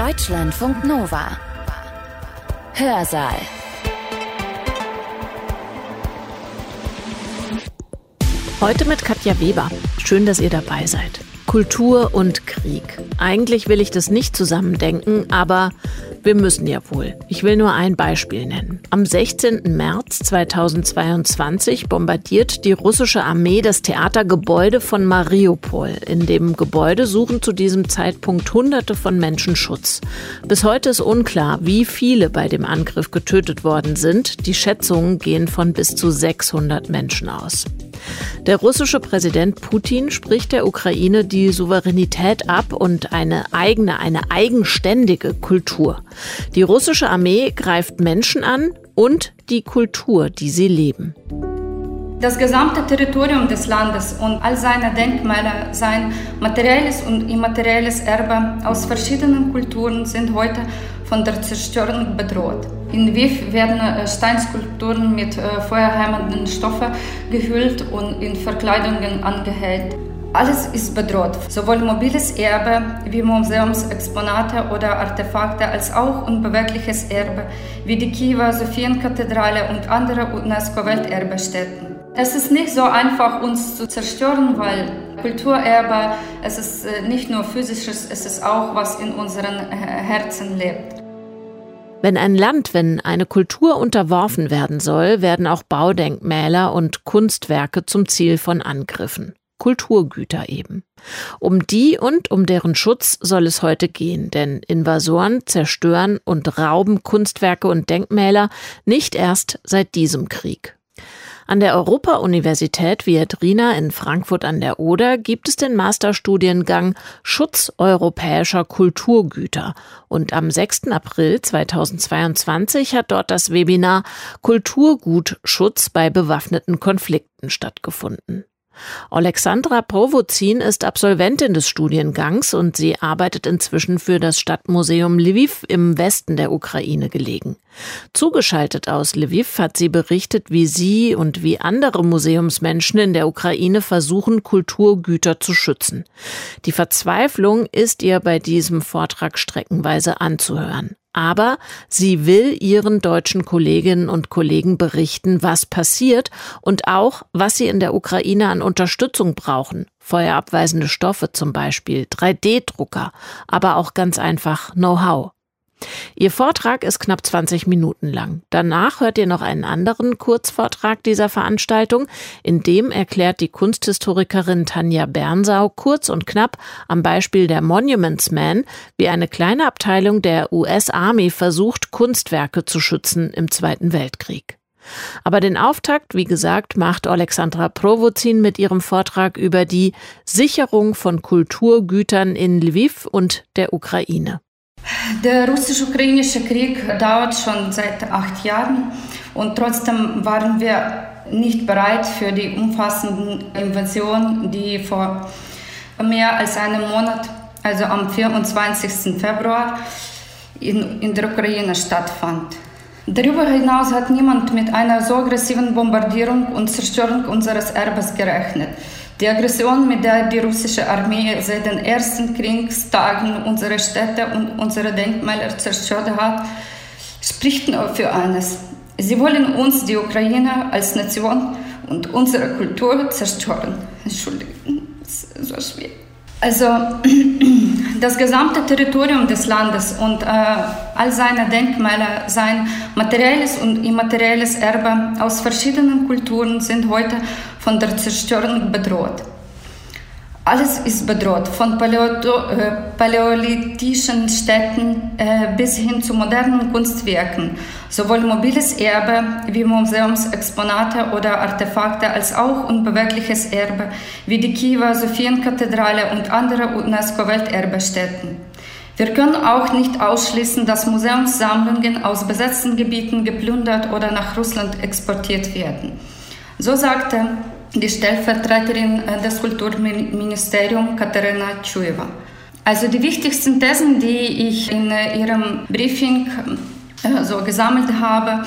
Deutschlandfunk Nova. Hörsaal. Heute mit Katja Weber. Schön, dass ihr dabei seid. Kultur und Krieg. Eigentlich will ich das nicht zusammendenken, aber wir müssen ja wohl. Ich will nur ein Beispiel nennen. Am 16. März 2022 bombardiert die russische Armee das Theatergebäude von Mariupol. In dem Gebäude suchen zu diesem Zeitpunkt Hunderte von Menschen Schutz. Bis heute ist unklar, wie viele bei dem Angriff getötet worden sind. Die Schätzungen gehen von bis zu 600 Menschen aus. Der russische Präsident Putin spricht der Ukraine die Souveränität ab und eine eigene, eine eigenständige Kultur. Die russische Armee greift Menschen an und die Kultur, die sie leben. Das gesamte Territorium des Landes und all seine Denkmäler, sein materielles und immaterielles Erbe aus verschiedenen Kulturen sind heute von der Zerstörung bedroht. In Lviv werden äh, Steinskulpturen mit äh, feuerheimenden Stoffen gehüllt und in Verkleidungen angehängt. Alles ist bedroht, sowohl mobiles Erbe wie Museumsexponate oder Artefakte als auch unbewegliches Erbe wie die Kiewer Sophienkathedrale und andere UNESCO-Welterbestätten. Es ist nicht so einfach, uns zu zerstören, weil Kulturerbe, es ist äh, nicht nur physisches, es ist auch, was in unseren Herzen lebt. Wenn ein Land, wenn eine Kultur unterworfen werden soll, werden auch Baudenkmäler und Kunstwerke zum Ziel von Angriffen. Kulturgüter eben. Um die und um deren Schutz soll es heute gehen, denn Invasoren zerstören und rauben Kunstwerke und Denkmäler nicht erst seit diesem Krieg. An der Europa-Universität Viadrina in Frankfurt an der Oder gibt es den Masterstudiengang Schutz europäischer Kulturgüter. Und am 6. April 2022 hat dort das Webinar Kulturgutschutz bei bewaffneten Konflikten stattgefunden. Alexandra Provozin ist Absolventin des Studiengangs und sie arbeitet inzwischen für das Stadtmuseum Lviv im Westen der Ukraine gelegen. Zugeschaltet aus Lviv hat sie berichtet, wie sie und wie andere Museumsmenschen in der Ukraine versuchen, Kulturgüter zu schützen. Die Verzweiflung ist ihr bei diesem Vortrag streckenweise anzuhören. Aber sie will ihren deutschen Kolleginnen und Kollegen berichten, was passiert und auch, was sie in der Ukraine an Unterstützung brauchen. Feuerabweisende Stoffe zum Beispiel, 3D-Drucker, aber auch ganz einfach Know-how. Ihr Vortrag ist knapp 20 Minuten lang. Danach hört ihr noch einen anderen Kurzvortrag dieser Veranstaltung. In dem erklärt die Kunsthistorikerin Tanja Bernsau kurz und knapp am Beispiel der Monuments Man, wie eine kleine Abteilung der US Army versucht, Kunstwerke zu schützen im Zweiten Weltkrieg. Aber den Auftakt, wie gesagt, macht Alexandra Provozin mit ihrem Vortrag über die Sicherung von Kulturgütern in Lviv und der Ukraine. Der russisch-ukrainische Krieg dauert schon seit acht Jahren und trotzdem waren wir nicht bereit für die umfassende Invasion, die vor mehr als einem Monat, also am 24. Februar, in, in der Ukraine stattfand. Darüber hinaus hat niemand mit einer so aggressiven Bombardierung und Zerstörung unseres Erbes gerechnet. Die Aggression, mit der die russische Armee seit den ersten Kriegstagen unsere Städte und unsere Denkmäler zerstört hat, spricht nur für eines. Sie wollen uns, die Ukraine, als Nation und unsere Kultur zerstören. Entschuldigung, das ist so schwierig. Also das gesamte Territorium des Landes und äh, all seine Denkmäler, sein materielles und immaterielles Erbe aus verschiedenen Kulturen sind heute von der Zerstörung bedroht. Alles ist bedroht, von äh, paläolithischen Städten äh, bis hin zu modernen Kunstwerken. Sowohl mobiles Erbe wie Museumsexponate oder Artefakte als auch unbewegliches Erbe wie die Kiewer Sophienkathedrale und andere UNESCO-Welterbestätten. Wir können auch nicht ausschließen, dass Museumssammlungen aus besetzten Gebieten geplündert oder nach Russland exportiert werden. So sagte die Stellvertreterin äh, des Kulturministeriums Katharina Tschueva. Also die wichtigsten Thesen, die ich in äh, ihrem Briefing äh, so gesammelt habe,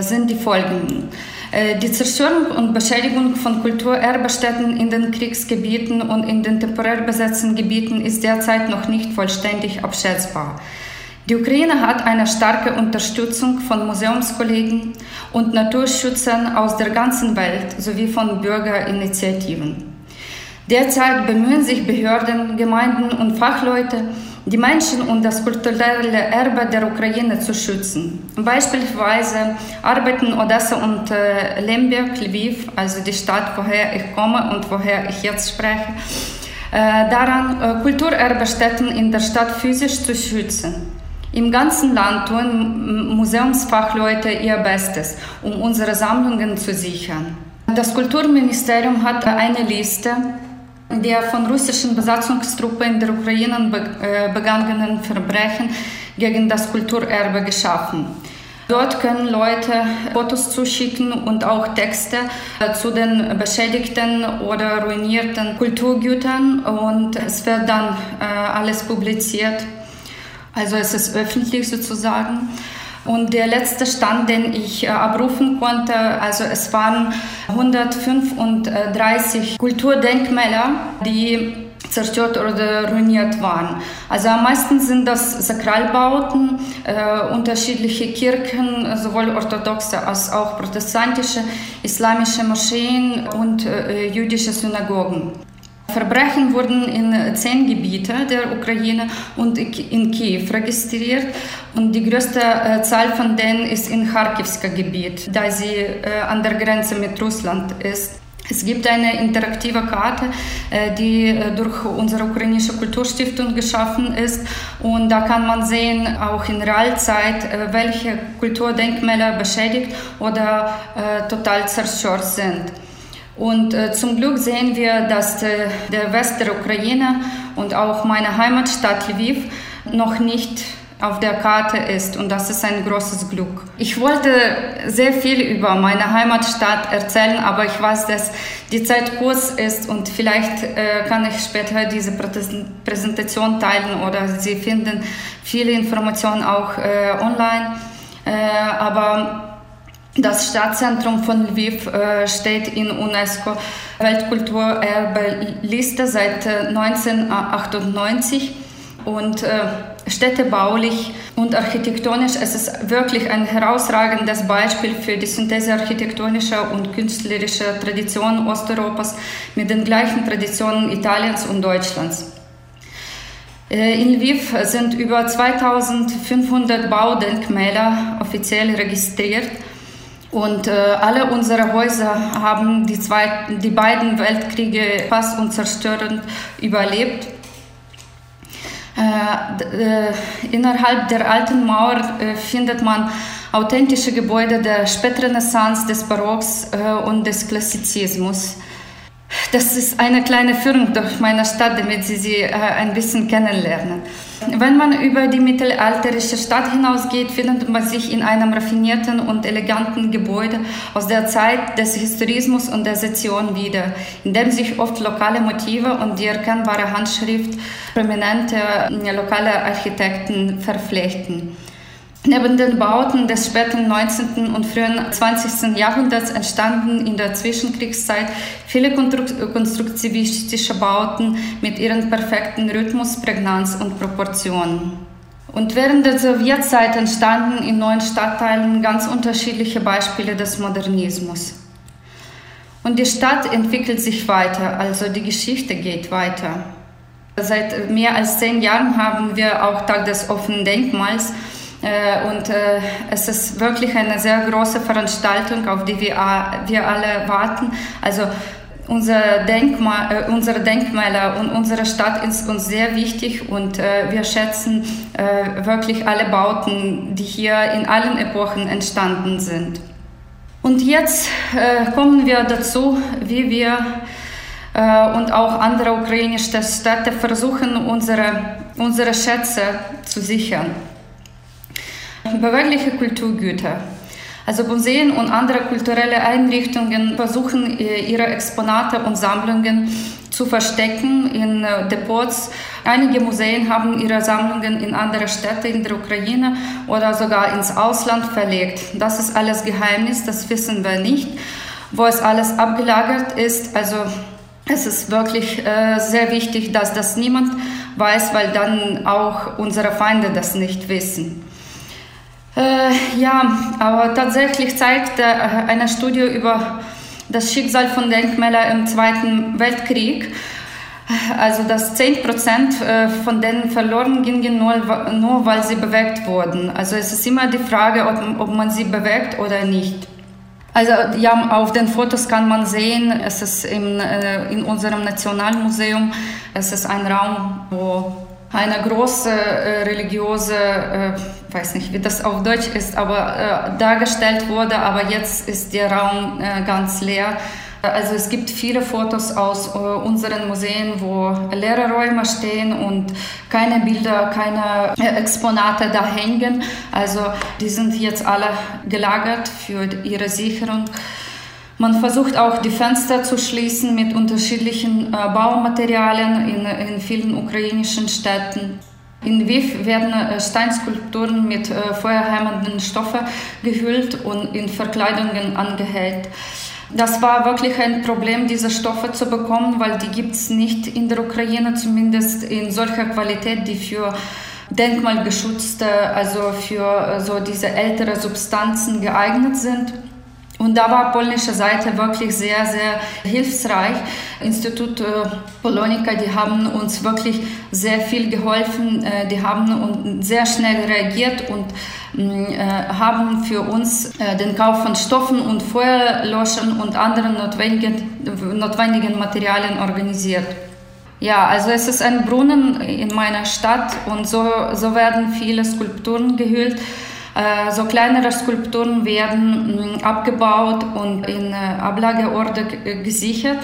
sind die folgenden. Äh, die Zerstörung und Beschädigung von Kulturerbestätten in den Kriegsgebieten und in den temporär besetzten Gebieten ist derzeit noch nicht vollständig abschätzbar. Die Ukraine hat eine starke Unterstützung von Museumskollegen und Naturschützern aus der ganzen Welt sowie von Bürgerinitiativen. Derzeit bemühen sich Behörden, Gemeinden und Fachleute, die Menschen und das kulturelle Erbe der Ukraine zu schützen. Beispielsweise arbeiten Odessa und äh, Lemberg, Lviv, also die Stadt, woher ich komme und woher ich jetzt spreche, äh, daran, äh, Kulturerbestätten in der Stadt physisch zu schützen. Im ganzen Land tun Museumsfachleute ihr Bestes, um unsere Sammlungen zu sichern. Das Kulturministerium hat eine Liste der von russischen Besatzungstruppen in der Ukraine äh, begangenen Verbrechen gegen das Kulturerbe geschaffen. Dort können Leute Fotos zuschicken und auch Texte äh, zu den beschädigten oder ruinierten Kulturgütern und es wird dann äh, alles publiziert. Also es ist öffentlich sozusagen. Und der letzte Stand, den ich äh, abrufen konnte, also es waren 135 Kulturdenkmäler, die zerstört oder ruiniert waren. Also am meisten sind das Sakralbauten, äh, unterschiedliche Kirchen, sowohl orthodoxe als auch protestantische, islamische Moscheen und äh, jüdische Synagogen. Verbrechen wurden in zehn Gebieten der Ukraine und in Kiew registriert und die größte äh, Zahl von denen ist in Kharkivska Gebiet, da sie äh, an der Grenze mit Russland ist. Es gibt eine interaktive Karte, äh, die durch unsere ukrainische Kulturstiftung geschaffen ist und da kann man sehen, auch in Realzeit, welche Kulturdenkmäler beschädigt oder total zerstört sind. Und äh, zum Glück sehen wir, dass äh, der West der Ukraine und auch meine Heimatstadt Lviv noch nicht auf der Karte ist und das ist ein großes Glück. Ich wollte sehr viel über meine Heimatstadt erzählen, aber ich weiß, dass die Zeit kurz ist und vielleicht äh, kann ich später diese Präsentation teilen oder Sie finden viele Informationen auch äh, online. Äh, aber das Stadtzentrum von Lviv äh, steht in UNESCO Weltkulturerbe-Liste seit 1998 äh, und äh, städtebaulich und architektonisch es ist wirklich ein herausragendes Beispiel für die Synthese architektonischer und künstlerischer Traditionen Osteuropas mit den gleichen Traditionen Italiens und Deutschlands. Äh, in Lviv sind über 2500 Baudenkmäler offiziell registriert und äh, alle unsere Häuser haben die, zwei, die beiden Weltkriege fast und zerstörend überlebt. Äh, äh, innerhalb der alten Mauer äh, findet man authentische Gebäude der Spätrenaissance, des Barocks äh, und des Klassizismus. Das ist eine kleine Führung durch meine Stadt, damit Sie sie äh, ein bisschen kennenlernen. Wenn man über die mittelalterliche Stadt hinausgeht, findet man sich in einem raffinierten und eleganten Gebäude aus der Zeit des Historismus und der Sezession wieder, in dem sich oft lokale Motive und die erkennbare Handschrift prominenter lokaler Architekten verflechten. Neben den Bauten des späten 19. und frühen 20. Jahrhunderts entstanden in der Zwischenkriegszeit viele konstruktivistische Bauten mit ihren perfekten Rhythmus, Prägnanz und Proportionen. Und während der Sowjetzeit entstanden in neuen Stadtteilen ganz unterschiedliche Beispiele des Modernismus. Und die Stadt entwickelt sich weiter, also die Geschichte geht weiter. Seit mehr als zehn Jahren haben wir auch Tag des offenen Denkmals und äh, es ist wirklich eine sehr große Veranstaltung, auf die wir, alle warten. Also unser Denkmal, äh, unsere Denkmäler und unsere Stadt ist uns sehr wichtig und äh, wir schätzen äh, wirklich alle Bauten, die hier in allen Epochen entstanden sind. Und jetzt äh, kommen wir dazu, wie wir und auch andere ukrainische Städte versuchen, unsere, unsere Schätze zu sichern bewegliche Kulturgüter. Also Museen und andere kulturelle Einrichtungen versuchen ihre Exponate und Sammlungen zu verstecken in Depots. Einige Museen haben ihre Sammlungen in andere Städte in der Ukraine oder sogar ins Ausland verlegt. Das ist alles Geheimnis, das wissen wir nicht, wo es alles abgelagert ist. Also es ist wirklich äh, sehr wichtig, dass das niemand weiß, weil dann auch unsere Feinde das nicht wissen. Äh, ja, aber tatsächlich zeigt äh, eine Studie über das Schicksal von Denkmälern im Zweiten Weltkrieg, also dass 10 Prozent äh, von denen verloren gingen, nur, nur weil sie bewegt wurden. Also es ist immer die Frage, ob, ob man sie bewegt oder nicht. Also ja, auf den Fotos kann man sehen, es ist im, äh, in unserem Nationalmuseum, es ist ein Raum, wo eine große äh, religiöse, äh, weiß nicht, wie das auf Deutsch ist, aber äh, dargestellt wurde, aber jetzt ist der Raum äh, ganz leer. Also es gibt viele Fotos aus äh, unseren Museen, wo leere Räume stehen und keine Bilder, keine äh, Exponate da hängen. Also die sind jetzt alle gelagert für ihre Sicherung. Man versucht auch die Fenster zu schließen mit unterschiedlichen äh, Baumaterialien in, in vielen ukrainischen Städten. In Lviv werden äh, Steinskulpturen mit äh, feuerhemmenden Stoffen gehüllt und in Verkleidungen angehängt. Das war wirklich ein Problem, diese Stoffe zu bekommen, weil die gibt es nicht in der Ukraine, zumindest in solcher Qualität, die für denkmalgeschützte, also für äh, so diese ältere Substanzen geeignet sind. Und da war polnische Seite wirklich sehr, sehr hilfsreich. Institut äh, Polonika, die haben uns wirklich sehr viel geholfen. Äh, die haben sehr schnell reagiert und mm, äh, haben für uns den Kauf von Stoffen und Feuerlöschern und anderen notwendigen, notwendigen Materialien organisiert. Ja, also es ist ein Brunnen in meiner Stadt und so, so werden viele Skulpturen gehüllt. Äh, so kleinere Skulpturen werden mm, abgebaut und in äh, Ablageorte gesichert.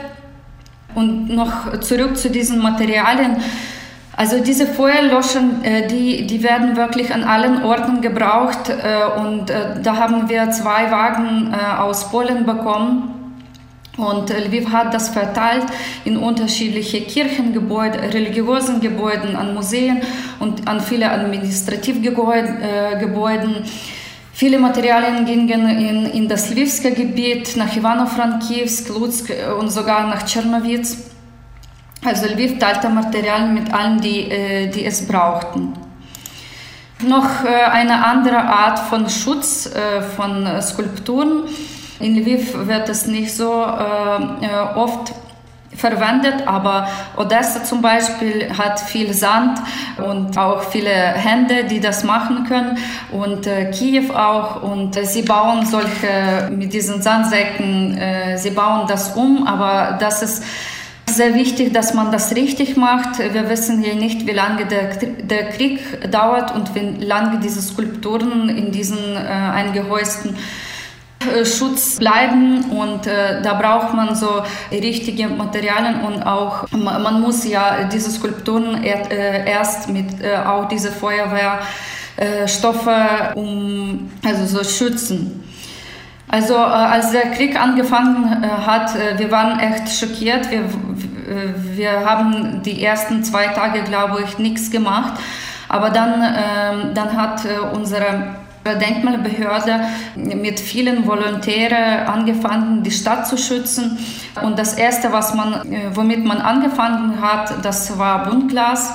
Und noch zurück zu diesen Materialien. Also diese Feuerlöscher, äh, die, die werden wirklich an allen Orten gebraucht und da haben wir zwei Wagen aus Polen bekommen und Lviv hat das verteilt in unterschiedliche Kirchengebäude, religiösen Gebäuden, an Museen und an viele Administrativgebäuden. Äh, viele Materialien gingen in, in das Lvivske Gebiet, nach Ivano-Frankivsk, Lutsk und sogar nach Tschernowitz. Also Lviv teilte Materialien mit allen, die, äh, die es brauchten. Noch äh, eine andere Art von Schutz von Skulpturen in Lviv wird es nicht so äh, äh, oft verwendet, aber Odessa zum Beispiel hat viel Sand und auch viele Hände, die das machen können und äh, Kiew auch und äh, sie bauen solche mit diesen Sandsäcken, äh, sie bauen das um, aber das ist sehr wichtig, dass man das richtig macht. Wir wissen hier nicht, wie lange der, der Krieg dauert und wie lange diese Skulpturen in diesen äh, eingehäusten Schutz bleiben und äh, da braucht man so richtige Materialien und auch man muss ja diese Skulpturen er, äh, erst mit äh, auch diese Feuerwehrstoffe äh, um also so schützen. Also äh, als der Krieg angefangen hat, wir waren echt schockiert. Wir, wir haben die ersten zwei Tage, glaube ich, nichts gemacht. Aber dann, ähm, dann hat unsere Denkmalbehörde mit vielen Volontären angefangen, die Stadt zu schützen. Und das erste, was man, äh, womit man angefangen hat, das war Buntglas.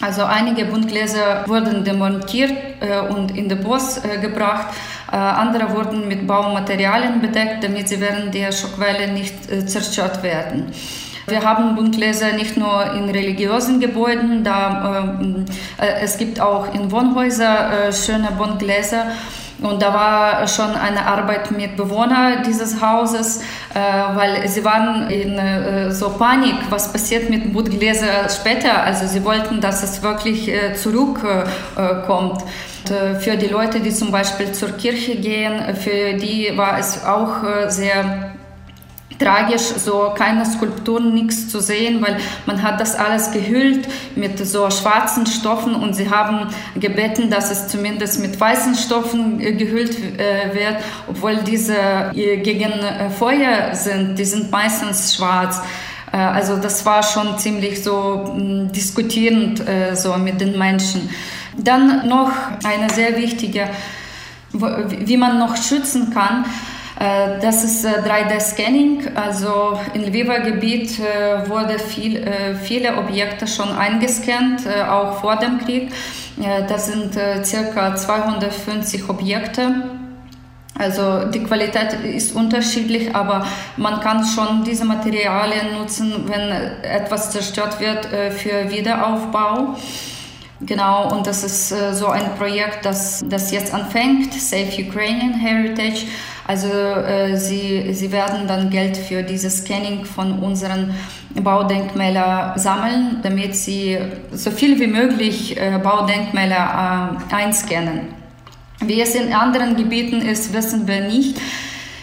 Also einige Buntgläser wurden demontiert äh, und in den äh, gebracht. Äh, andere wurden mit Baumaterialien bedeckt, damit sie während der Schockwelle nicht äh, zerstört werden. Wir haben Buntgläser nicht nur in religiösen Gebäuden, da, äh, äh es gibt auch in Wohnhäusern äh, schöne Buntgläser. Und da war schon eine Arbeit mit Bewohnern dieses Hauses, äh, weil sie waren in äh, so Panik, was passiert mit Buntgläsern später. Also sie wollten, dass es wirklich zurückkommt. für die Leute, die zum Beispiel zur Kirche gehen, für die war es auch sehr tragisch, so keine Skulpturen, nichts zu sehen, weil man hat das alles gehüllt mit so schwarzen Stoffen und sie haben gebeten, dass es zumindest mit weißen Stoffen äh, gehüllt äh, wird, obwohl diese äh, gegen Feuer sind, die sind meistens schwarz. Also das war schon ziemlich so mm, diskutierend so mit den Menschen. Dann noch eine sehr wichtige, wie man noch schützen kann, das ist 3D-Scanning. Äh, also im Lviver Gebiet äh, wurde viel, viele Objekte schon eingescannt, auch vor dem Krieg. Das sind circa 250 Objekte. Also die Qualität ist unterschiedlich, aber man kann schon diese Materialien nutzen, wenn etwas zerstört wird für Wiederaufbau. Genau, und das ist so ein Projekt, das, das jetzt anfängt, Safe Ukrainian Heritage. Also äh, sie, sie werden dann Geld für dieses Scanning von unseren Baudenkmälern sammeln, damit sie so viel wie möglich äh, Baudenkmäler äh, einscannen. Wie es in anderen Gebieten ist, wissen wir nicht.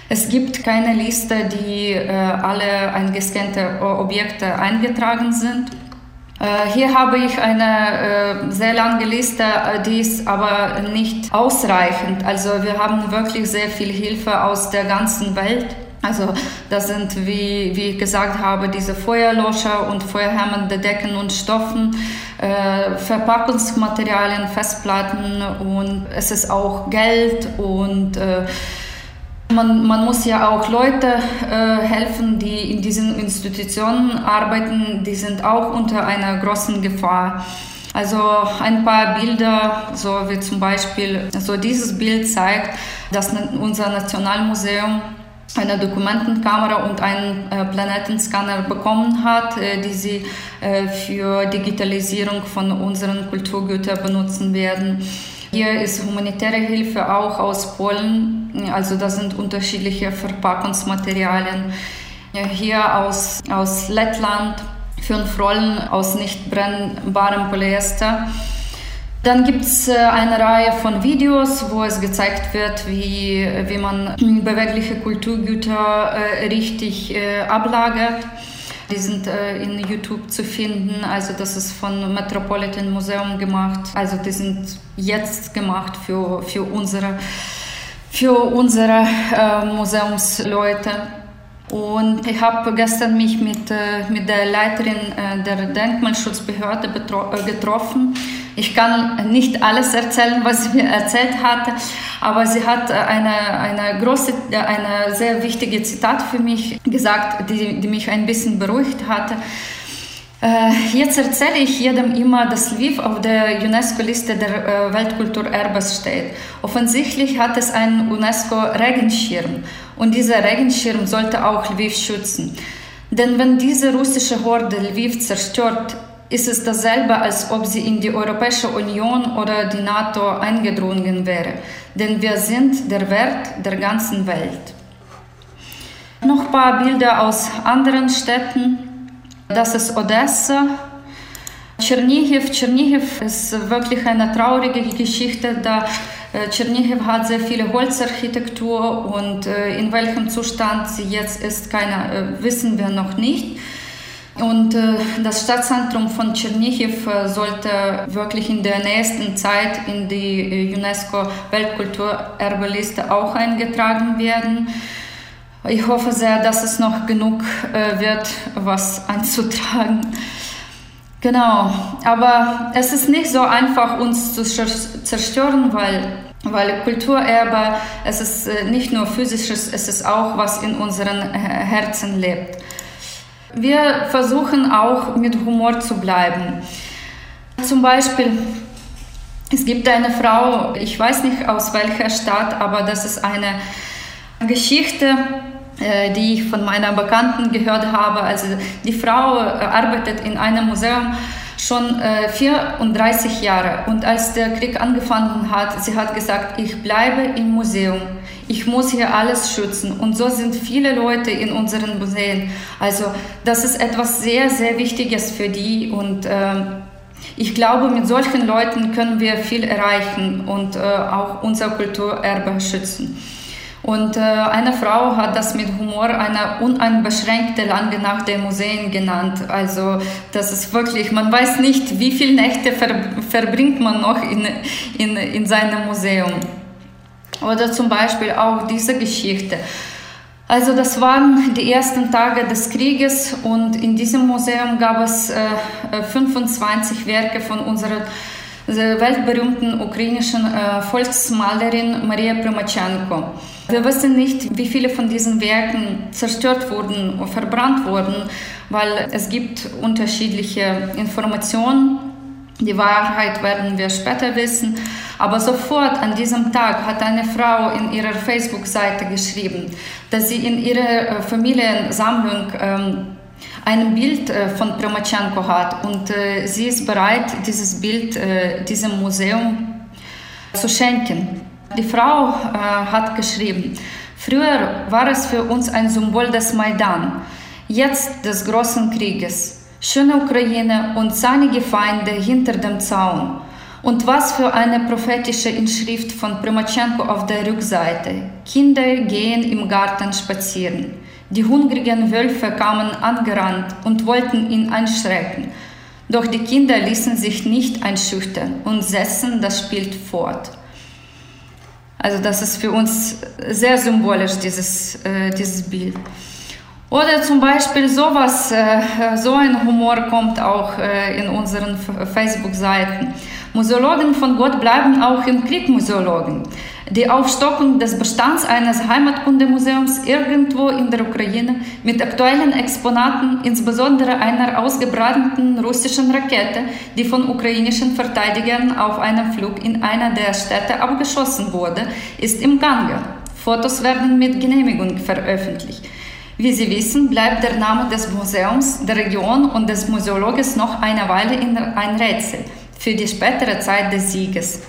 Es gibt keine Liste, die äh, alle eingescannte Objekte eingetragen sind. Äh, hier habe ich eine äh, sehr lange Liste, äh, die ist aber nicht ausreichend. Also wir haben wirklich sehr viel Hilfe aus der ganzen Welt. Also das sind, wie, wie ich gesagt habe, diese Feuerlöscher und feuerhemmende Decken und Stoffen, äh, Verpackungsmaterialien, Festplatten und es ist auch Geld und äh, man, man, muss ja auch Leute äh, helfen, die in diesen Institutionen arbeiten, die sind auch unter einer großen Gefahr. Also ein paar Bilder, so wie zum Beispiel, so dieses Bild zeigt, dass unser Nationalmuseum eine Dokumentenkamera und einen äh, Planetenscanner bekommen hat, äh, die sie äh, für Digitalisierung von unseren Kulturgütern benutzen werden. Hier ist humanitäre Hilfe auch aus Polen, also das sind unterschiedliche Verpackungsmaterialien. Hier aus, aus Lettland, fünf Rollen aus nicht brennbarem Polyester. Dann gibt es äh, eine Reihe von Videos, wo es gezeigt wird, wie, wie man bewegliche Kulturgüter äh, richtig äh, ablagert. Die sind äh, in YouTube zu finden. Also das ist von Metropolitan Museum gemacht. Also die sind jetzt gemacht für, für unsere, für unsere äh, Museumsleute. Und ich habe gestern mich mit, äh, mit der Leiterin äh, der Denkmalschutzbehörde äh, getroffen. Ich kann nicht alles erzählen, was sie mir erzählt hatte, aber sie hat eine, eine große, eine sehr wichtige Zitat für mich gesagt, die, die mich ein bisschen beruhigt hatte. Jetzt erzähle ich jedem immer, dass Lviv auf der UNESCO-Liste der Weltkulturerbes steht. Offensichtlich hat es einen UNESCO-Regenschirm und dieser Regenschirm sollte auch Lviv schützen. Denn wenn diese russische Horde Lviv zerstört, ist es dasselbe, als ob sie in die Europäische Union oder die NATO eingedrungen wäre. Denn wir sind der Wert der ganzen Welt. Noch ein paar Bilder aus anderen Städten. Das ist Odessa. Tschernihiv. Tschernihiv ist wirklich eine traurige Geschichte. Da äh, Tschernihiv hat sehr viele Holzarchitektur und äh, in welchem Zustand sie jetzt ist, keine, äh, wissen wir noch nicht. Und das Stadtzentrum von Tschernihiv sollte wirklich in der nächsten Zeit in die UNESCO-Weltkulturerbeliste auch eingetragen werden. Ich hoffe sehr, dass es noch genug wird, was einzutragen. Genau, aber es ist nicht so einfach, uns zu zerstören, weil weil Kulturerbe, es ist äh, nicht nur physisches, es ist auch, was in unseren äh, Herzen lebt. Wir versuchen auch mit Humor zu bleiben. Zum Beispiel, es gibt eine Frau, ich weiß nicht aus welcher Stadt, aber das ist eine Geschichte, äh, die ich von meiner Bekannten gehört habe. Also die Frau arbeitet in einem Museum schon äh, 34 Jahre. Und als der Krieg angefangen hat, sie hat gesagt, ich bleibe im Museum. Ich muss hier alles schützen. Und so sind viele Leute in unseren Museen. Also das ist etwas sehr, sehr Wichtiges für die. Und äh, ich glaube, mit solchen Leuten können wir viel erreichen und äh, auch unser Kulturerbe schützen. Und äh, eine Frau hat das mit Humor eine uneinbeschränkte lange Nacht der Museen genannt. Also das ist wirklich, man weiß nicht, wie viele Nächte ver verbringt man noch in, in, in seinem Museum. Oder zum Beispiel auch diese Geschichte. Also das waren die ersten Tage des Krieges und in diesem Museum gab es äh, 25 Werke von unserer weltberühmten ukrainischen äh, Volksmalerin Maria Primachenko. Wir wissen nicht, wie viele von diesen Werken zerstört wurden oder verbrannt wurden, weil es gibt unterschiedliche Informationen. Die Wahrheit werden wir später wissen. Aber sofort an diesem Tag hat eine Frau in ihrer Facebook-Seite geschrieben, dass sie in ihrer äh, Familiensammlung ähm, ein Bild äh, von Primachenko hat und äh, sie ist bereit, dieses Bild äh, diesem Museum zu schenken. Die Frau hat geschrieben, früher war es für uns ein Symbol des Maidan, jetzt des großen Krieges. Schöne Ukraine und seine Feinde hinter dem Zaun. Und was für eine prophetische Inschrift von Primachenko auf der Rückseite. Kinder gehen im Garten spazieren. Die hungrigen Wölfe kamen angerannt und wollten ihn einschrecken. Doch die Kinder ließen sich nicht einschüchtern und setzten das Spiel fort. Also das ist für uns sehr symbolisch, dieses, äh, dieses Bild. Oder zum Beispiel sowas, äh, so ein Humor kommt auch äh, in unseren Facebook-Seiten. Museologen von Gott bleiben auch im Krieg Museologen. Die Aufstockung des Bestands eines Heimatkundemuseums irgendwo in der Ukraine mit aktuellen Exponaten, insbesondere einer ausgebrannten russischen Rakete, die von ukrainischen Verteidigern auf einem Flug in einer der Städte abgeschossen wurde, ist im Gange. Fotos werden mit Genehmigung veröffentlicht. Wie Sie wissen, bleibt der Name des Museums, der Region und des Museologes noch eine Weile ein Rätsel für die spätere Zeit des Sieges.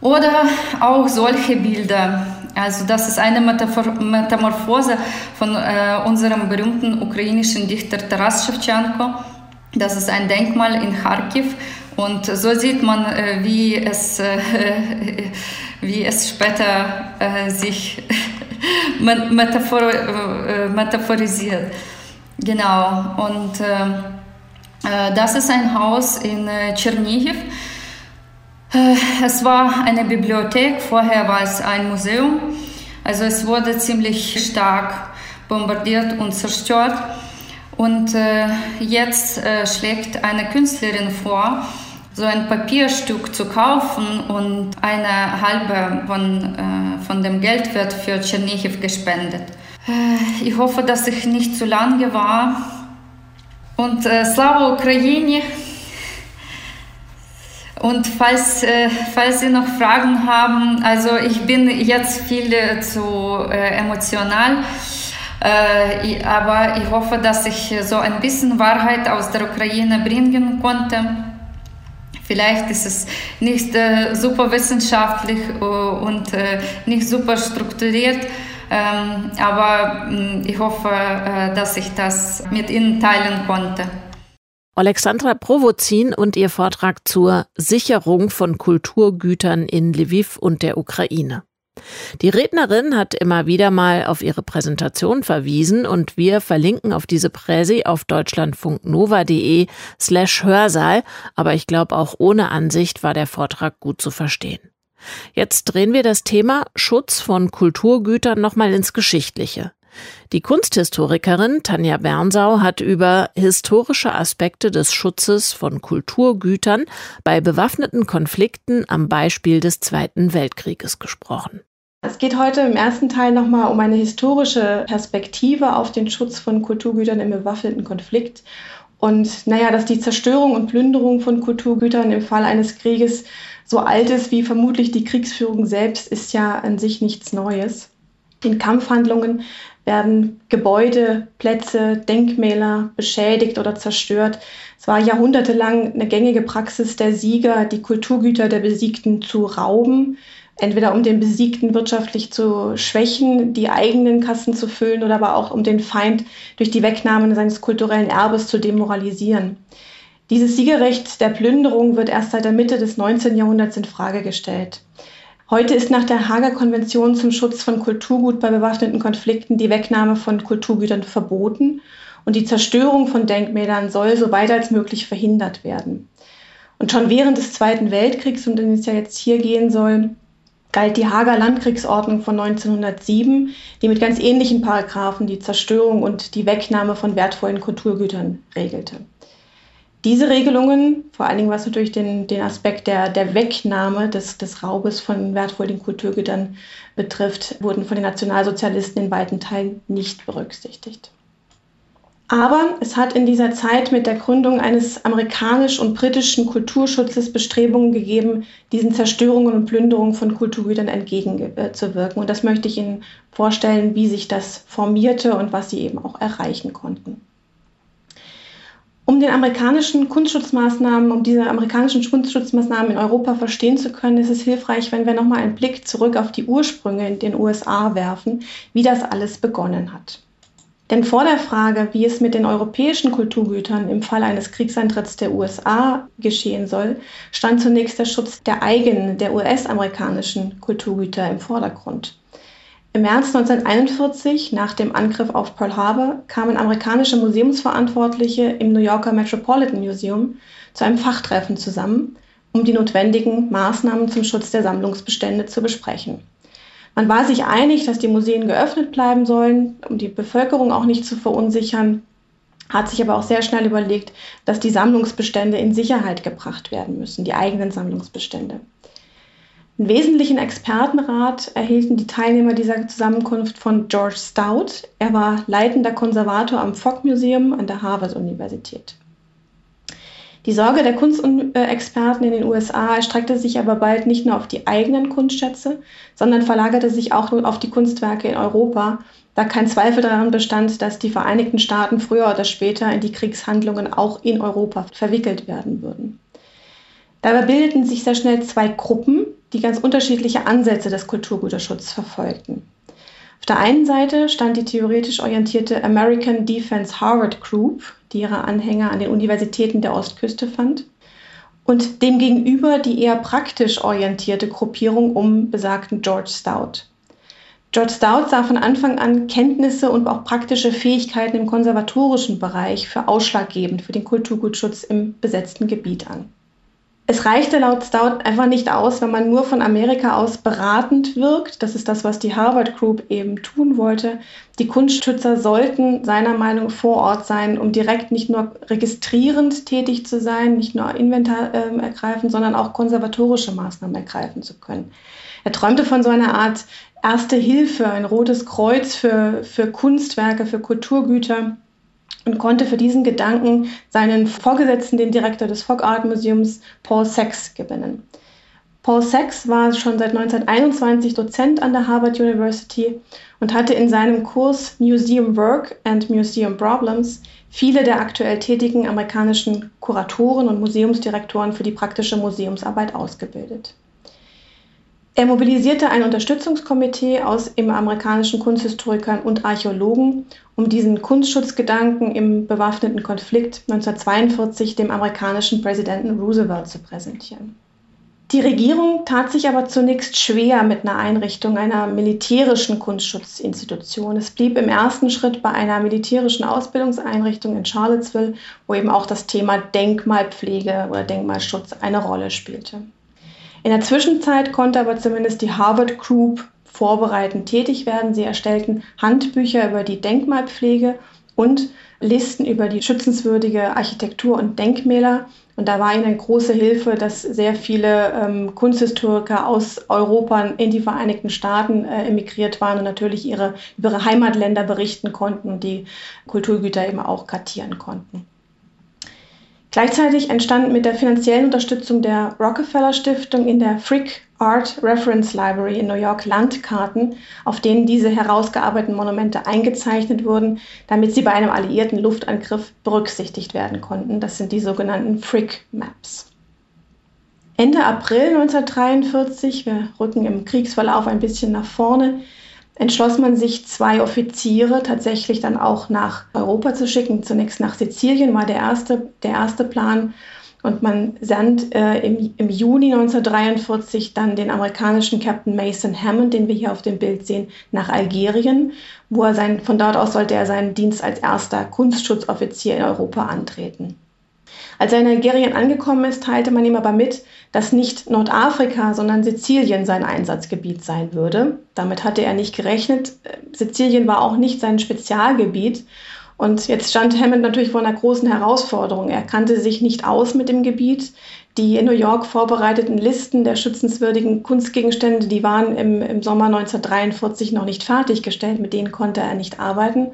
Oder auch solche Bilder. Also das ist eine Metamorphose von äh, unserem berühmten ukrainischen Dichter Taras Shevchenko. Das ist ein Denkmal in Kharkiv und so sieht man, äh, wie, es, äh, wie es später äh, sich metaphor, äh, metaphorisiert. Genau, und äh, das ist ein Haus in Tschernihiv. Äh, es war eine Bibliothek, vorher war es ein Museum. Also es wurde ziemlich stark bombardiert und zerstört. Und äh, jetzt äh, schlägt eine Künstlerin vor, so ein Papierstück zu kaufen und eine halbe von, äh, von dem Geld wird für Tschernihiv gespendet. Äh, ich hoffe, dass ich nicht zu lange war. Und äh, Slava Ukraini! Und falls, äh, falls Sie noch Fragen haben, also ich bin jetzt viel äh, zu äh, emotional, äh, aber ich hoffe, dass ich so ein bisschen Wahrheit aus der Ukraine bringen konnte. Vielleicht ist es nicht äh, super wissenschaftlich äh, und nicht super strukturiert, ähm, aber mm, ich hoffe, dass ich das mit Ihnen teilen konnte. Alexandra Provozin und ihr Vortrag zur Sicherung von Kulturgütern in Lviv und der Ukraine. Die Rednerin hat immer wieder mal auf ihre Präsentation verwiesen und wir verlinken auf diese Präsi auf deutschlandfunknova.de slash Hörsaal, aber ich glaube auch ohne Ansicht war der Vortrag gut zu verstehen. Jetzt drehen wir das Thema Schutz von Kulturgütern nochmal ins Geschichtliche. Die Kunsthistorikerin Tanja Bernsau hat über historische Aspekte des Schutzes von Kulturgütern bei bewaffneten Konflikten am Beispiel des Zweiten Weltkrieges gesprochen. Es geht heute im ersten Teil nochmal um eine historische Perspektive auf den Schutz von Kulturgütern im bewaffneten Konflikt. Und naja, dass die Zerstörung und Plünderung von Kulturgütern im Fall eines Krieges so alt ist wie vermutlich die Kriegsführung selbst, ist ja an sich nichts Neues. In Kampfhandlungen werden Gebäude, Plätze, Denkmäler beschädigt oder zerstört. Es war jahrhundertelang eine gängige Praxis der Sieger, die Kulturgüter der Besiegten zu rauben, entweder um den Besiegten wirtschaftlich zu schwächen, die eigenen Kassen zu füllen oder aber auch um den Feind durch die Wegnahme seines kulturellen Erbes zu demoralisieren. Dieses Siegerrecht der Plünderung wird erst seit der Mitte des 19. Jahrhunderts in Frage gestellt. Heute ist nach der Hager Konvention zum Schutz von Kulturgut bei bewaffneten Konflikten die Wegnahme von Kulturgütern verboten und die Zerstörung von Denkmälern soll so weit als möglich verhindert werden. Und schon während des Zweiten Weltkriegs, um den es ja jetzt hier gehen soll, galt die Hager Landkriegsordnung von 1907, die mit ganz ähnlichen Paragraphen die Zerstörung und die Wegnahme von wertvollen Kulturgütern regelte. Diese Regelungen, vor allen Dingen was natürlich den, den Aspekt der, der Wegnahme des, des Raubes von wertvollen Kulturgütern betrifft, wurden von den Nationalsozialisten in weiten Teilen nicht berücksichtigt. Aber es hat in dieser Zeit mit der Gründung eines amerikanisch- und britischen Kulturschutzes Bestrebungen gegeben, diesen Zerstörungen und Plünderungen von Kulturgütern entgegenzuwirken. Und das möchte ich Ihnen vorstellen, wie sich das formierte und was sie eben auch erreichen konnten. Um den amerikanischen Kunstschutzmaßnahmen, um diese amerikanischen Kunstschutzmaßnahmen in Europa verstehen zu können, ist es hilfreich, wenn wir nochmal einen Blick zurück auf die Ursprünge in den USA werfen, wie das alles begonnen hat. Denn vor der Frage, wie es mit den europäischen Kulturgütern im Fall eines Kriegseintritts der USA geschehen soll, stand zunächst der Schutz der eigenen, der US-amerikanischen Kulturgüter im Vordergrund. Im März 1941, nach dem Angriff auf Pearl Harbor, kamen amerikanische Museumsverantwortliche im New Yorker Metropolitan Museum zu einem Fachtreffen zusammen, um die notwendigen Maßnahmen zum Schutz der Sammlungsbestände zu besprechen. Man war sich einig, dass die Museen geöffnet bleiben sollen, um die Bevölkerung auch nicht zu verunsichern, hat sich aber auch sehr schnell überlegt, dass die Sammlungsbestände in Sicherheit gebracht werden müssen, die eigenen Sammlungsbestände. Einen wesentlichen Expertenrat erhielten die Teilnehmer dieser Zusammenkunft von George Stout. Er war leitender Konservator am Fogg Museum an der Harvard-Universität. Die Sorge der Kunstexperten in den USA erstreckte sich aber bald nicht nur auf die eigenen Kunstschätze, sondern verlagerte sich auch auf die Kunstwerke in Europa, da kein Zweifel daran bestand, dass die Vereinigten Staaten früher oder später in die Kriegshandlungen auch in Europa verwickelt werden würden. Dabei bildeten sich sehr schnell zwei Gruppen, die ganz unterschiedliche Ansätze des Kulturgüterschutzes verfolgten. Auf der einen Seite stand die theoretisch orientierte American Defense Harvard Group, die ihre Anhänger an den Universitäten der Ostküste fand, und demgegenüber die eher praktisch orientierte Gruppierung um besagten George Stout. George Stout sah von Anfang an Kenntnisse und auch praktische Fähigkeiten im konservatorischen Bereich für ausschlaggebend für den Kulturgutschutz im besetzten Gebiet an. Es reichte laut Stout einfach nicht aus, wenn man nur von Amerika aus beratend wirkt. Das ist das, was die Harvard Group eben tun wollte. Die Kunstschützer sollten seiner Meinung vor Ort sein, um direkt nicht nur registrierend tätig zu sein, nicht nur Inventar äh, ergreifen, sondern auch konservatorische Maßnahmen ergreifen zu können. Er träumte von so einer Art Erste Hilfe, ein rotes Kreuz für, für Kunstwerke, für Kulturgüter und konnte für diesen Gedanken seinen Vorgesetzten, den Direktor des Fogg Art Museums, Paul Sachs, gewinnen. Paul Sachs war schon seit 1921 Dozent an der Harvard University und hatte in seinem Kurs Museum Work and Museum Problems viele der aktuell tätigen amerikanischen Kuratoren und Museumsdirektoren für die praktische Museumsarbeit ausgebildet. Er mobilisierte ein Unterstützungskomitee aus im amerikanischen Kunsthistorikern und Archäologen, um diesen Kunstschutzgedanken im bewaffneten Konflikt 1942 dem amerikanischen Präsidenten Roosevelt zu präsentieren. Die Regierung tat sich aber zunächst schwer mit einer Einrichtung einer militärischen Kunstschutzinstitution. Es blieb im ersten Schritt bei einer militärischen Ausbildungseinrichtung in Charlottesville, wo eben auch das Thema Denkmalpflege oder Denkmalschutz eine Rolle spielte. In der Zwischenzeit konnte aber zumindest die Harvard Group vorbereitend tätig werden. Sie erstellten Handbücher über die Denkmalpflege und Listen über die schützenswürdige Architektur und Denkmäler. Und da war ihnen eine große Hilfe, dass sehr viele ähm, Kunsthistoriker aus Europa in die Vereinigten Staaten äh, emigriert waren und natürlich ihre, über ihre Heimatländer berichten konnten und die Kulturgüter eben auch kartieren konnten. Gleichzeitig entstanden mit der finanziellen Unterstützung der Rockefeller Stiftung in der Frick Art Reference Library in New York Landkarten, auf denen diese herausgearbeiteten Monumente eingezeichnet wurden, damit sie bei einem alliierten Luftangriff berücksichtigt werden konnten. Das sind die sogenannten Frick Maps. Ende April 1943, wir rücken im Kriegsverlauf ein bisschen nach vorne, entschloss man sich, zwei Offiziere tatsächlich dann auch nach Europa zu schicken. Zunächst nach Sizilien war der erste, der erste Plan. Und man sendet äh, im, im Juni 1943 dann den amerikanischen Captain Mason Hammond, den wir hier auf dem Bild sehen, nach Algerien, wo er sein, von dort aus sollte er seinen Dienst als erster Kunstschutzoffizier in Europa antreten. Als er in Algerien angekommen ist, teilte man ihm aber mit, dass nicht Nordafrika, sondern Sizilien sein Einsatzgebiet sein würde. Damit hatte er nicht gerechnet. Sizilien war auch nicht sein Spezialgebiet. Und jetzt stand Hammond natürlich vor einer großen Herausforderung. Er kannte sich nicht aus mit dem Gebiet. Die in New York vorbereiteten Listen der schützenswürdigen Kunstgegenstände, die waren im, im Sommer 1943 noch nicht fertiggestellt. Mit denen konnte er nicht arbeiten.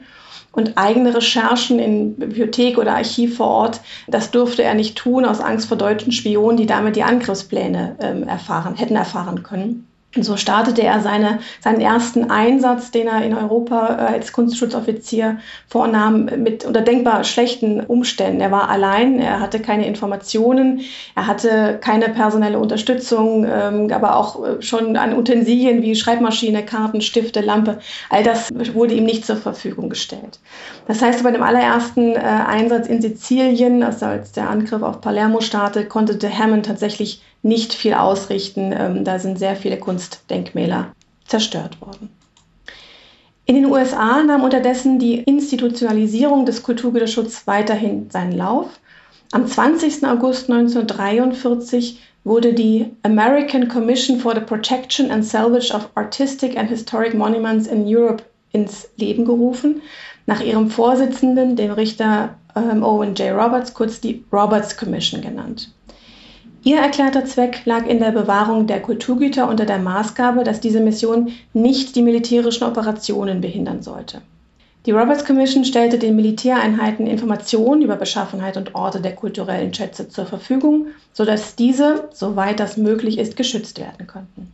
Und eigene Recherchen in Bibliothek oder Archiv vor Ort, das durfte er nicht tun aus Angst vor deutschen Spionen, die damit die Angriffspläne ähm, erfahren, hätten erfahren können. Und so startete er seine, seinen ersten Einsatz, den er in Europa äh, als Kunstschutzoffizier vornahm, mit unter denkbar schlechten Umständen. Er war allein, er hatte keine Informationen, er hatte keine personelle Unterstützung, ähm, aber auch äh, schon an Utensilien wie Schreibmaschine, Karten, Stifte, Lampe. All das wurde ihm nicht zur Verfügung gestellt. Das heißt, bei dem allerersten äh, Einsatz in Sizilien, also als der Angriff auf Palermo startete, konnte de Hammond tatsächlich nicht viel ausrichten. Ähm, da sind sehr viele Kunstdenkmäler zerstört worden. In den USA nahm unterdessen die Institutionalisierung des Kulturgüterschutzes weiterhin seinen Lauf. Am 20. August 1943 wurde die American Commission for the Protection and Salvage of Artistic and Historic Monuments in Europe ins Leben gerufen, nach ihrem Vorsitzenden, dem Richter ähm, Owen J. Roberts, kurz die Roberts Commission genannt. Ihr erklärter Zweck lag in der Bewahrung der Kulturgüter unter der Maßgabe, dass diese Mission nicht die militärischen Operationen behindern sollte. Die Roberts Commission stellte den Militäreinheiten Informationen über Beschaffenheit und Orte der kulturellen Schätze zur Verfügung, sodass diese, soweit das möglich ist, geschützt werden konnten.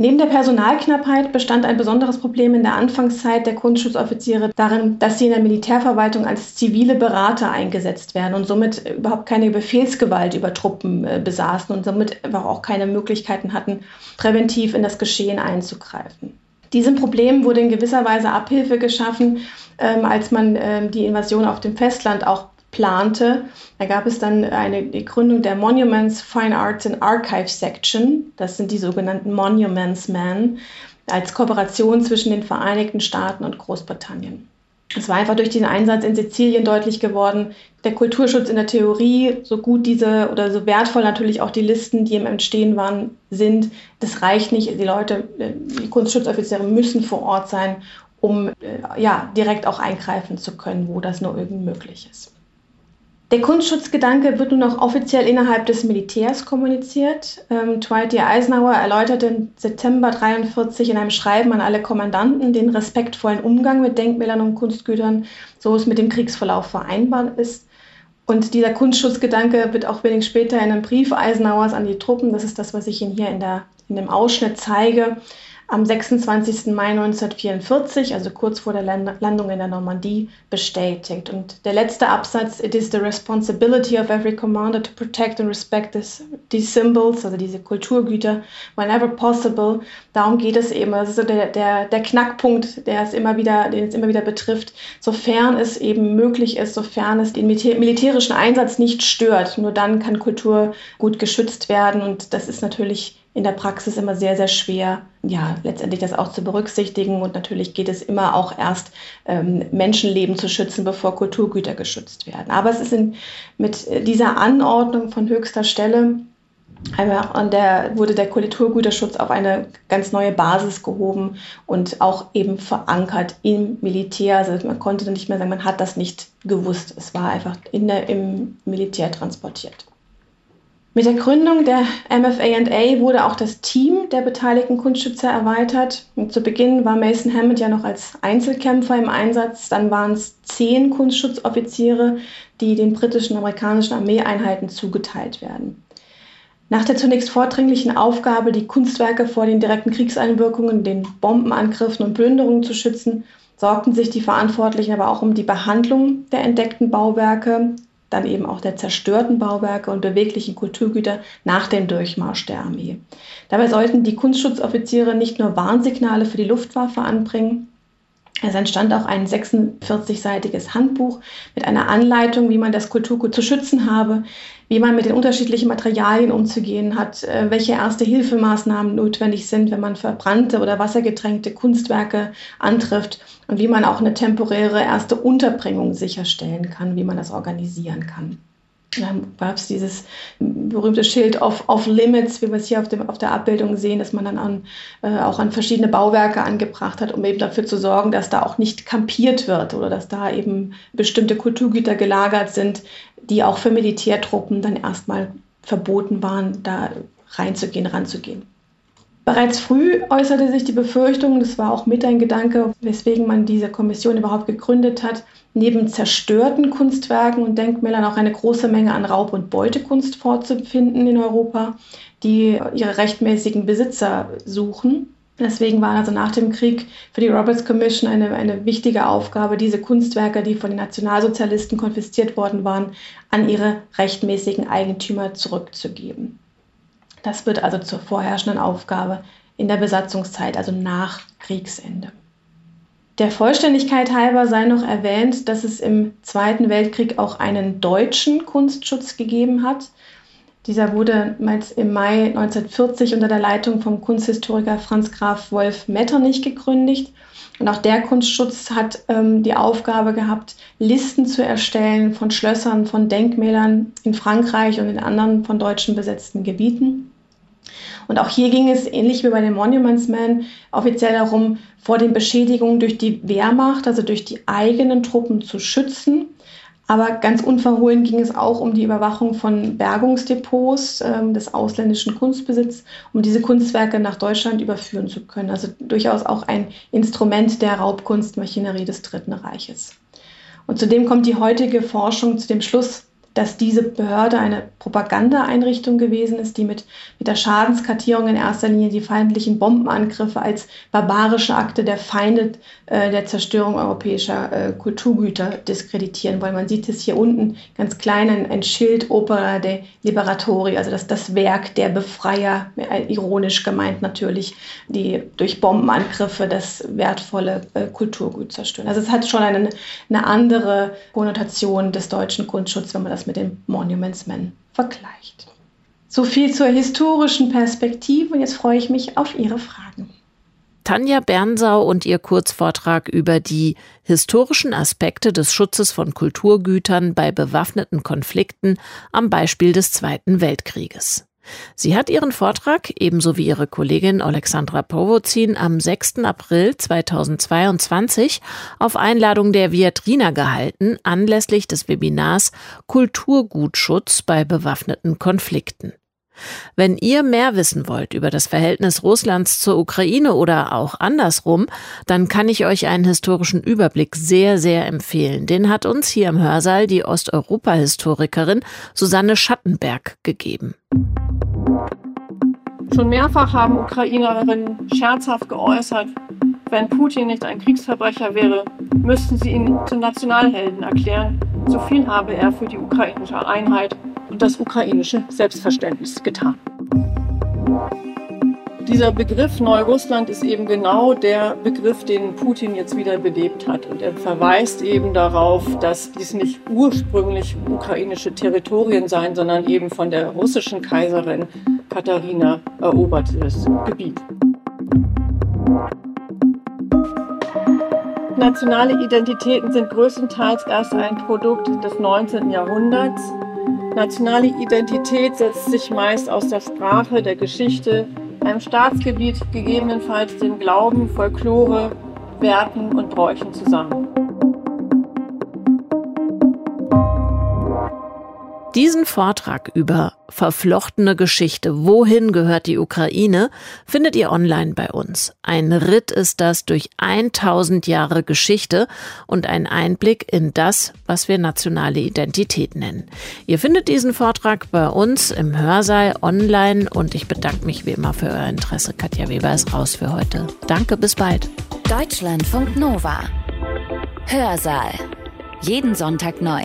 Neben der Personalknappheit bestand ein besonderes Problem in der Anfangszeit der Kunstschutzoffiziere darin, dass sie in der Militärverwaltung als zivile Berater eingesetzt werden und somit überhaupt keine Befehlsgewalt über Truppen äh, besaßen und somit einfach auch keine Möglichkeiten hatten, präventiv in das Geschehen einzugreifen. Diesem Problem wurde in gewisser Weise Abhilfe geschaffen, ähm, als man ähm, die Invasion auf dem Festland auch plante. Da gab es dann eine Gründung der Monuments, Fine Arts and Archive Section. Das sind die sogenannten Monuments Men als Kooperation zwischen den Vereinigten Staaten und Großbritannien. Es war einfach durch den Einsatz in Sizilien deutlich geworden, der Kulturschutz in der Theorie, so gut diese oder so wertvoll natürlich auch die Listen, die im Entstehen waren, sind, das reicht nicht. Die Leute, die Kunstschutzoffiziere müssen vor Ort sein, um äh, ja, direkt auch eingreifen zu können, wo das nur irgend möglich ist. Der Kunstschutzgedanke wird nun auch offiziell innerhalb des Militärs kommuniziert. Ähm, Dwight D. Eisenhower erläuterte im September 1943 in einem Schreiben an alle Kommandanten den respektvollen Umgang mit Denkmälern und Kunstgütern, so es mit dem Kriegsverlauf vereinbar ist. Und dieser Kunstschutzgedanke wird auch wenig später in einem Brief Eisenhowers an die Truppen, das ist das, was ich Ihnen hier in, der, in dem Ausschnitt zeige, am 26. Mai 1944, also kurz vor der Landung in der Normandie, bestätigt. Und der letzte Absatz, it is the responsibility of every commander to protect and respect this, these symbols, also diese Kulturgüter, whenever possible. Darum geht es eben. Das ist so der, der, der Knackpunkt, der es immer wieder, den es immer wieder betrifft, sofern es eben möglich ist, sofern es den militärischen Einsatz nicht stört. Nur dann kann Kultur gut geschützt werden. Und das ist natürlich in der Praxis immer sehr, sehr schwer, ja, letztendlich das auch zu berücksichtigen. Und natürlich geht es immer auch erst, ähm, Menschenleben zu schützen, bevor Kulturgüter geschützt werden. Aber es ist in, mit dieser Anordnung von höchster Stelle und der wurde der Kulturgüterschutz auf eine ganz neue Basis gehoben und auch eben verankert im Militär. Also man konnte nicht mehr sagen, man hat das nicht gewusst. Es war einfach in der, im Militär transportiert. Mit der Gründung der MFA&A wurde auch das Team der beteiligten Kunstschützer erweitert. Zu Beginn war Mason Hammond ja noch als Einzelkämpfer im Einsatz. Dann waren es zehn Kunstschutzoffiziere, die den britischen und amerikanischen Armeeeinheiten zugeteilt werden. Nach der zunächst vordringlichen Aufgabe, die Kunstwerke vor den direkten Kriegseinwirkungen, den Bombenangriffen und Plünderungen zu schützen, sorgten sich die Verantwortlichen aber auch um die Behandlung der entdeckten Bauwerke, dann eben auch der zerstörten Bauwerke und beweglichen Kulturgüter nach dem Durchmarsch der Armee. Dabei sollten die Kunstschutzoffiziere nicht nur Warnsignale für die Luftwaffe anbringen, Es entstand auch ein 46-seitiges Handbuch mit einer Anleitung, wie man das Kulturgut zu schützen habe, wie man mit den unterschiedlichen Materialien umzugehen hat, äh, welche Erste-Hilfemaßnahmen notwendig sind, wenn man verbrannte oder wassergetränkte Kunstwerke antrifft und wie man auch eine temporäre erste Unterbringung sicherstellen kann, wie man das organisieren kann. Gab es dieses berühmte Schild of, of Limits, wie wir es hier auf, dem, auf der Abbildung sehen, dass man dann an, äh, auch an verschiedene Bauwerke angebracht hat, um eben dafür zu sorgen, dass da auch nicht kampiert wird oder dass da eben bestimmte Kulturgüter gelagert sind, die auch für Militärtruppen dann erstmal verboten waren, da reinzugehen, ranzugehen. Bereits früh äußerte sich die Befürchtung, das war auch mit ein Gedanke, weswegen man diese Kommission überhaupt gegründet hat, neben zerstörten Kunstwerken und Denkmälern auch eine große Menge an Raub- und Beutekunst vorzufinden in Europa, die ihre rechtmäßigen Besitzer suchen. Deswegen war also nach dem Krieg für die Roberts Commission eine, eine wichtige Aufgabe, diese Kunstwerke, die von den Nationalsozialisten konfisziert worden waren, an ihre rechtmäßigen Eigentümer zurückzugeben. Das wird also zur vorherrschenden Aufgabe in der Besatzungszeit, also nach Kriegsende. Der Vollständigkeit halber sei noch erwähnt, dass es im Zweiten Weltkrieg auch einen deutschen Kunstschutz gegeben hat. Dieser wurde im Mai 1940 unter der Leitung vom Kunsthistoriker Franz Graf Wolf Metternich gegründet. Und auch der Kunstschutz hat ähm, die Aufgabe gehabt, Listen zu erstellen von Schlössern, von Denkmälern in Frankreich und in anderen von Deutschen besetzten Gebieten. Und auch hier ging es ähnlich wie bei den Monuments Men offiziell darum, vor den Beschädigungen durch die Wehrmacht, also durch die eigenen Truppen zu schützen. Aber ganz unverhohlen ging es auch um die Überwachung von Bergungsdepots äh, des ausländischen Kunstbesitzes, um diese Kunstwerke nach Deutschland überführen zu können. Also durchaus auch ein Instrument der Raubkunstmaschinerie des Dritten Reiches. Und zudem kommt die heutige Forschung zu dem Schluss, dass diese Behörde eine Propagandaeinrichtung gewesen ist, die mit, mit der Schadenskartierung in erster Linie die feindlichen Bombenangriffe als barbarische Akte der Feinde äh, der Zerstörung europäischer äh, Kulturgüter diskreditieren wollen. Man sieht es hier unten ganz klein, ein, ein Schild Opera de Liberatori, also das, das Werk der Befreier, äh, ironisch gemeint natürlich, die durch Bombenangriffe das wertvolle äh, Kulturgut zerstören. Also es hat schon eine, eine andere Konnotation des deutschen Kunstschutzes, wenn man das das mit den Monuments Men vergleicht. So viel zur historischen Perspektive und jetzt freue ich mich auf Ihre Fragen. Tanja Bernsau und ihr Kurzvortrag über die historischen Aspekte des Schutzes von Kulturgütern bei bewaffneten Konflikten am Beispiel des Zweiten Weltkrieges. Sie hat ihren Vortrag, ebenso wie ihre Kollegin Alexandra Powozin, am 6. April 2022 auf Einladung der Viatrina gehalten, anlässlich des Webinars Kulturgutschutz bei bewaffneten Konflikten. Wenn ihr mehr wissen wollt über das Verhältnis Russlands zur Ukraine oder auch andersrum, dann kann ich euch einen historischen Überblick sehr, sehr empfehlen. Den hat uns hier im Hörsaal die Osteuropa-Historikerin Susanne Schattenberg gegeben. Schon mehrfach haben Ukrainerinnen scherzhaft geäußert, wenn Putin nicht ein Kriegsverbrecher wäre, müssten sie ihn zum Nationalhelden erklären. So viel habe er für die ukrainische Einheit und das ukrainische Selbstverständnis getan. Dieser Begriff Neurussland ist eben genau der Begriff, den Putin jetzt wieder belebt hat. Und er verweist eben darauf, dass dies nicht ursprünglich ukrainische Territorien seien, sondern eben von der russischen Kaiserin Katharina erobertes Gebiet. Nationale Identitäten sind größtenteils erst ein Produkt des 19. Jahrhunderts. Nationale Identität setzt sich meist aus der Sprache, der Geschichte, einem Staatsgebiet gegebenenfalls dem Glauben, Folklore, Werten und Bräuchen zusammen. Diesen Vortrag über verflochtene Geschichte, wohin gehört die Ukraine, findet ihr online bei uns. Ein Ritt ist das durch 1000 Jahre Geschichte und ein Einblick in das, was wir nationale Identität nennen. Ihr findet diesen Vortrag bei uns im Hörsaal online und ich bedanke mich wie immer für euer Interesse. Katja Weber ist raus für heute. Danke, bis bald. Deutschlandfunk Nova. Hörsaal. Jeden Sonntag neu